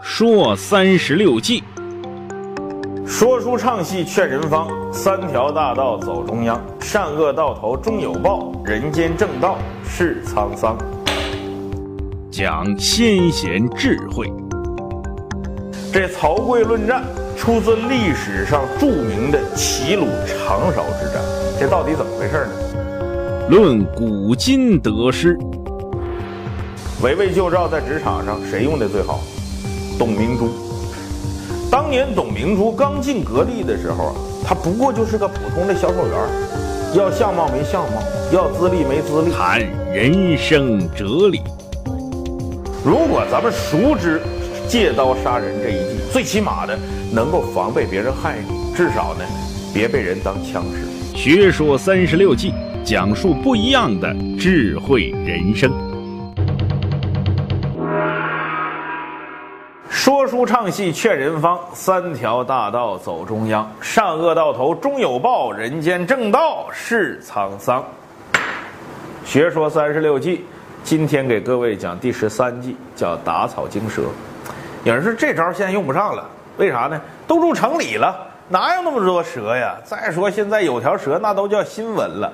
说三十六计，说书唱戏劝人方，三条大道走中央，善恶到头终有报，人间正道是沧桑。讲先贤智慧。这曹刿论战出自历史上著名的齐鲁长勺之战，这到底怎么回事呢？论古今得失。围魏救赵在职场上谁用的最好？董明珠。当年董明珠刚进格力的时候啊，她不过就是个普通的销售员，要相貌没相貌，要资历没资历。谈人生哲理。如果咱们熟知借刀杀人这一计，最起码的能够防备别人害你，至少呢，别被人当枪使。学说三十六计，讲述不一样的智慧人生。书唱戏劝人方，三条大道走中央，善恶到头终有报，人间正道是沧桑。学说三十六计，今天给各位讲第十三计，叫打草惊蛇。有人说这招现在用不上了，为啥呢？都住城里了，哪有那么多蛇呀？再说现在有条蛇，那都叫新闻了。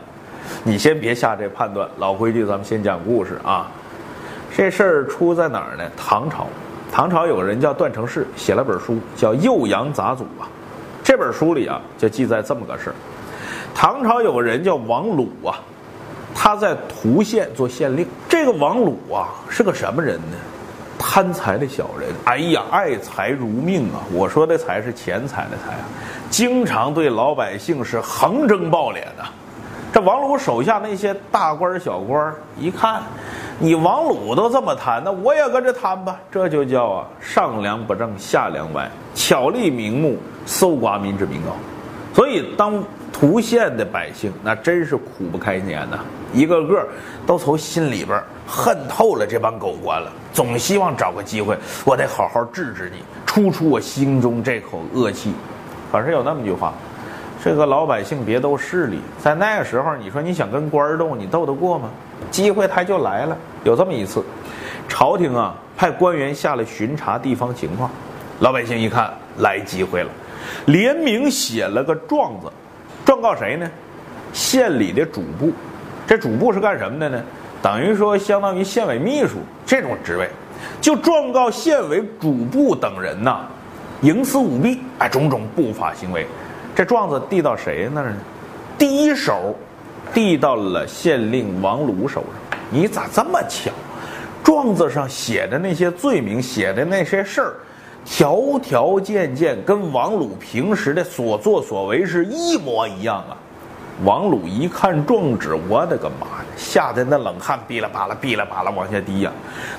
你先别下这判断，老规矩，咱们先讲故事啊。这事儿出在哪儿呢？唐朝。唐朝有个人叫段成式，写了本书叫《幼阳杂俎》啊。这本书里啊，就记载这么个事儿：唐朝有个人叫王鲁啊，他在涂县做县令。这个王鲁啊，是个什么人呢？贪财的小人。哎呀，爱财如命啊！我说的财是钱财的财啊，经常对老百姓是横征暴敛的。这王鲁手下那些大官小官一看。你王鲁都这么贪，那我也跟着贪吧。这就叫啊，上梁不正下梁歪，巧立名目，搜刮民脂民膏。所以当涂县的百姓那真是苦不堪言呐，一个个都从心里边恨透了这帮狗官了，总希望找个机会，我得好好治治你，出出我心中这口恶气。可是有那么句话，这个老百姓别斗势力，在那个时候，你说你想跟官儿斗，你斗得过吗？机会他就来了。有这么一次，朝廷啊派官员下来巡查地方情况，老百姓一看来机会了，联名写了个状子，状告谁呢？县里的主簿。这主簿是干什么的呢？等于说相当于县委秘书这种职位，就状告县委主簿等人呐，营私舞弊，哎，种种不法行为。这状子递到谁那儿呢？第一手。递到了县令王鲁手上，你咋这么巧？状子上写的那些罪名，写的那些事儿，条条件件跟王鲁平时的所作所为是一模一样啊！王鲁一看状纸，我的个妈呀，吓得那冷汗哔啦吧啦、哔啦吧啦往下滴呀！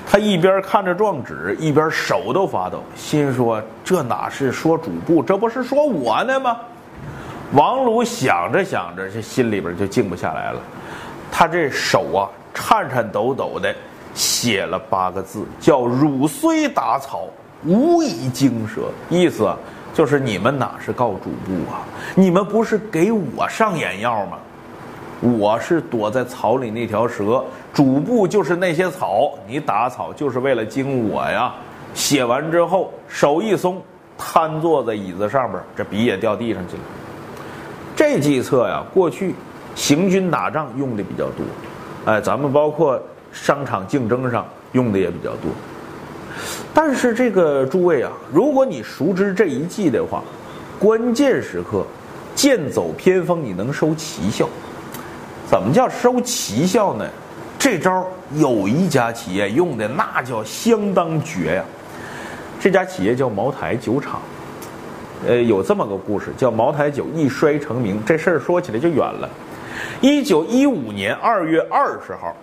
他一边看着状纸，一边手都发抖，心说：这哪是说主簿，这不是说我呢吗？王鲁想着想着，这心里边就静不下来了。他这手啊，颤颤抖抖的写了八个字，叫“汝虽打草，无以惊蛇”。意思就是你们哪是告主簿啊？你们不是给我上眼药吗？我是躲在草里那条蛇，主簿就是那些草。你打草就是为了惊我呀！写完之后，手一松，瘫坐在椅子上边，这笔也掉地上去了。这计策呀，过去行军打仗用的比较多，哎，咱们包括商场竞争上用的也比较多。但是这个诸位啊，如果你熟知这一计的话，关键时刻剑走偏锋，你能收奇效。怎么叫收奇效呢？这招有一家企业用的那叫相当绝呀，这家企业叫茅台酒厂。呃，有这么个故事，叫茅台酒一摔成名。这事儿说起来就远了。一九一五年二月二十号，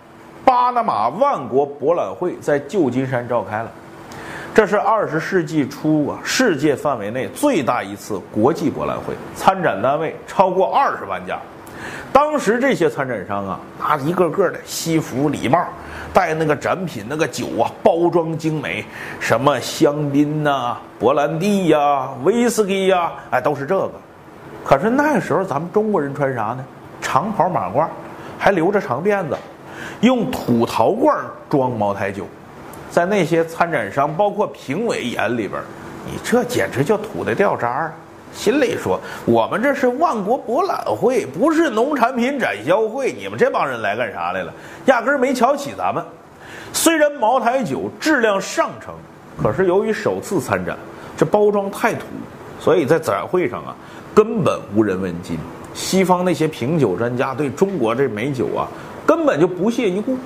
巴拿马万国博览会在旧金山召开了。这是二十世纪初啊，世界范围内最大一次国际博览会，参展单位超过二十万家。当时这些参展商啊，拿一个个的西服礼帽，带那个展品那个酒啊，包装精美，什么香槟呐、勃兰地呀、威士忌呀，哎，都是这个。可是那时候咱们中国人穿啥呢？长袍马褂，还留着长辫子，用土陶罐装茅台酒，在那些参展商包括评委眼里边，你这简直就土的掉渣儿。心里说：“我们这是万国博览会，不是农产品展销会。你们这帮人来干啥来了？压根儿没瞧起咱们。虽然茅台酒质量上乘，可是由于首次参展，这包装太土，所以在展会上啊，根本无人问津。西方那些品酒专家对中国这美酒啊，根本就不屑一顾。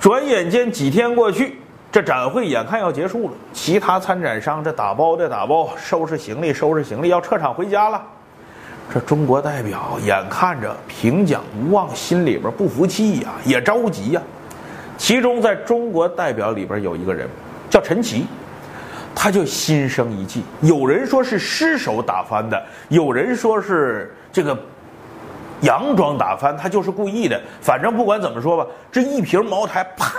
转眼间几天过去。”这展会眼看要结束了，其他参展商这打包的打包，收拾行李收拾行李，要撤场回家了。这中国代表眼看着评奖无望，心里边不服气呀，也着急呀。其中在中国代表里边有一个人叫陈奇，他就心生一计。有人说是失手打翻的，有人说是这个佯装打翻，他就是故意的。反正不管怎么说吧，这一瓶茅台啪。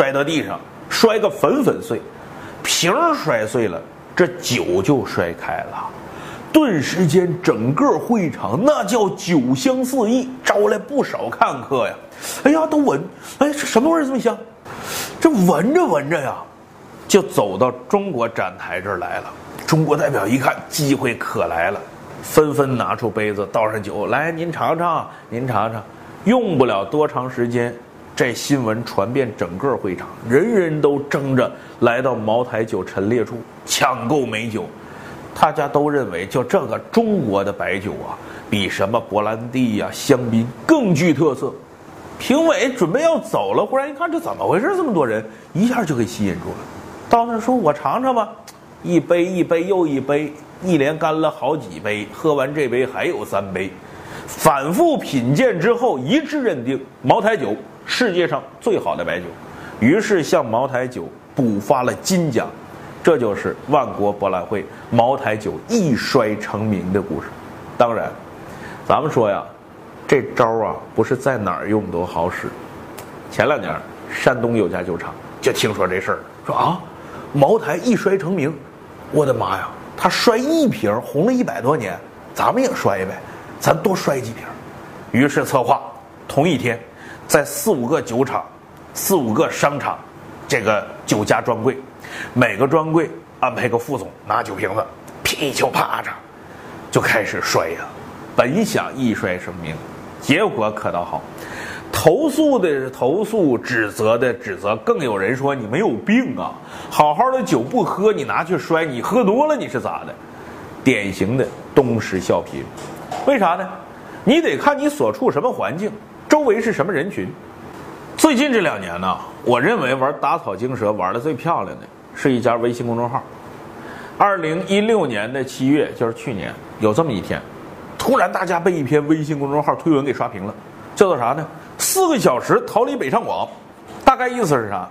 摔到地上，摔个粉粉碎，瓶摔碎了，这酒就摔开了，顿时间整个会场那叫酒香四溢，招来不少看客呀。哎呀，都闻，哎，这什么味儿这么香？这闻着闻着呀，就走到中国展台这儿来了。中国代表一看，机会可来了，纷纷拿出杯子倒上酒来，您尝尝，您尝尝。用不了多长时间。这新闻传遍整个会场，人人都争着来到茅台酒陈列处抢购美酒。大家都认为，就这个中国的白酒啊，比什么勃兰地呀、香槟更具特色。评委准备要走了，忽然一看，这怎么回事？这么多人，一下就给吸引住了。到那说：“我尝尝吧。”一杯一杯又一杯，一连干了好几杯。喝完这杯还有三杯，反复品鉴之后，一致认定茅台酒。世界上最好的白酒，于是向茅台酒补发了金奖，这就是万国博览会茅台酒一摔成名的故事。当然，咱们说呀，这招啊不是在哪儿用都好使。前两年，山东有家酒厂就听说这事儿，说啊，茅台一摔成名，我的妈呀，他摔一瓶红了一百多年，咱们也摔呗，咱多摔几瓶。于是策划同一天。在四五个酒厂、四五个商场，这个酒家专柜，每个专柜安排个副总拿酒瓶子，噼就啪着，就开始摔呀。本想一摔成名，结果可倒好，投诉的投诉，指责的指责，更有人说你没有病啊！好好的酒不喝，你拿去摔，你喝多了你是咋的？典型的东施效颦。为啥呢？你得看你所处什么环境。周围是什么人群？最近这两年呢，我认为玩打草惊蛇玩的最漂亮的是一家微信公众号。二零一六年的七月，就是去年，有这么一天，突然大家被一篇微信公众号推文给刷屏了，叫做啥呢？四个小时逃离北上广，大概意思是啥？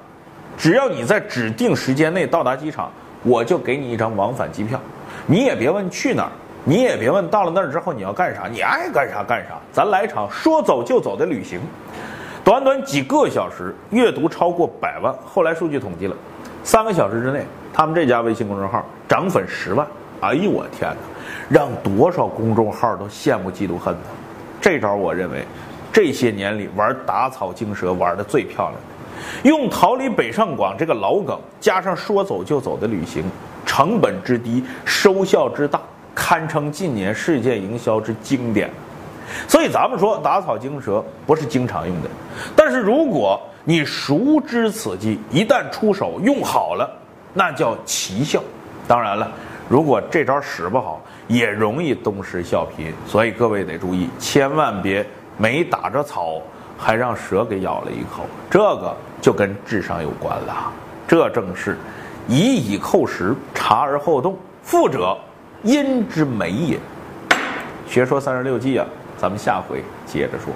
只要你在指定时间内到达机场，我就给你一张往返机票，你也别问去哪儿。你也别问到了那儿之后你要干啥，你爱干啥干啥。咱来场说走就走的旅行，短短几个小时，阅读超过百万。后来数据统计了，三个小时之内，他们这家微信公众号涨粉十万。哎呦我天哪，让多少公众号都羡慕嫉妒恨呢！这招我认为，这些年里玩打草惊蛇玩的最漂亮的，用逃离北上广这个老梗，加上说走就走的旅行，成本之低，收效之大。堪称近年世界营销之经典，所以咱们说打草惊蛇不是经常用的，但是如果你熟知此计，一旦出手用好了，那叫奇效。当然了，如果这招使不好，也容易东施效颦。所以各位得注意，千万别没打着草，还让蛇给咬了一口，这个就跟智商有关了。这正是以以扣食，察而后动，富者。因之美也。学说三十六计啊，咱们下回接着说。